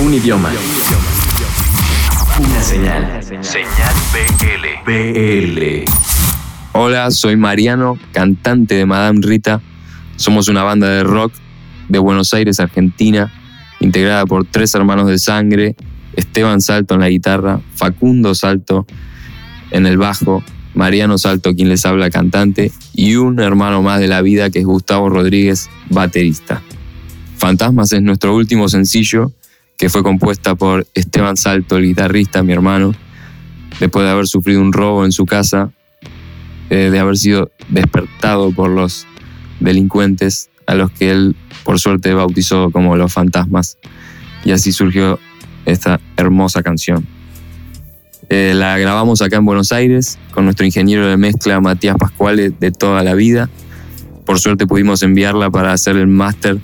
Un idioma. Una señal. Señal BL. BL. Hola, soy Mariano, cantante de Madame Rita. Somos una banda de rock de Buenos Aires, Argentina, integrada por tres hermanos de sangre, Esteban Salto en la guitarra, Facundo Salto en el bajo, Mariano Salto quien les habla cantante y un hermano más de la vida que es Gustavo Rodríguez, baterista. Fantasmas es nuestro último sencillo que fue compuesta por Esteban Salto, el guitarrista, mi hermano, después de haber sufrido un robo en su casa, eh, de haber sido despertado por los delincuentes a los que él por suerte bautizó como los fantasmas. Y así surgió esta hermosa canción. Eh, la grabamos acá en Buenos Aires con nuestro ingeniero de mezcla Matías Pascuale de toda la vida. Por suerte pudimos enviarla para hacer el máster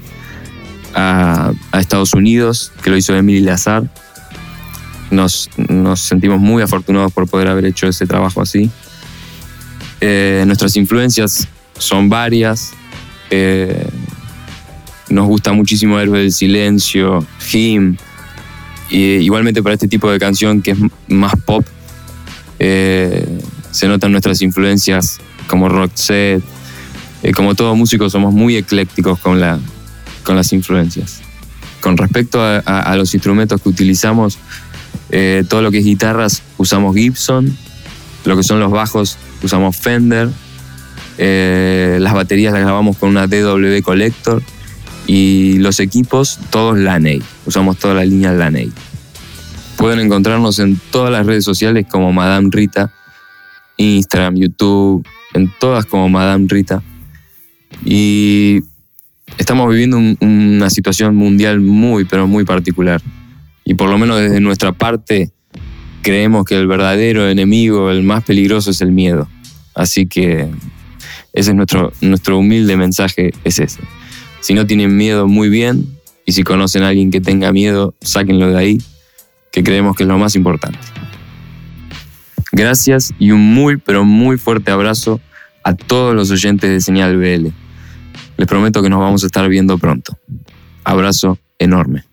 a, Estados Unidos, que lo hizo Emily Lazar. Nos, sentimos muy afortunados por poder haber hecho ese trabajo así. Eh, nuestras influencias son varias. Eh, nos gusta muchísimo Héroe del Silencio, Him. Y, igualmente para este tipo de canción que es más pop, eh, se notan nuestras influencias como Roxette. como todo músico somos muy eclécticos con, la, con las influencias. Con respecto a, los instrumentos que utilizamos, eh, todo lo que es guitarras usamos Gibson, lo que son los bajos usamos Fender, eh, las baterías las grabamos con una DW Collector y los equipos todos Laney, usamos toda la línea Laney. Pueden encontrarnos en todas las redes sociales como Madame Rita, Instagram, YouTube, en todas como Madame Rita. Y estamos viviendo una situación mundial muy, pero muy particular. Y por lo menos desde nuestra parte, creemos que el verdadero enemigo, el más peligroso, es el miedo. Así que ese es nuestro, nuestro humilde mensaje, es ese. Si no tienen miedo, muy bien. Y si conocen a alguien que tenga miedo, sáquenlo de ahí, que creemos que es lo más importante. Gracias y un muy, pero muy fuerte abrazo a todos los oyentes de Señal BL. Les prometo que nos vamos a estar viendo pronto. Abrazo enorme.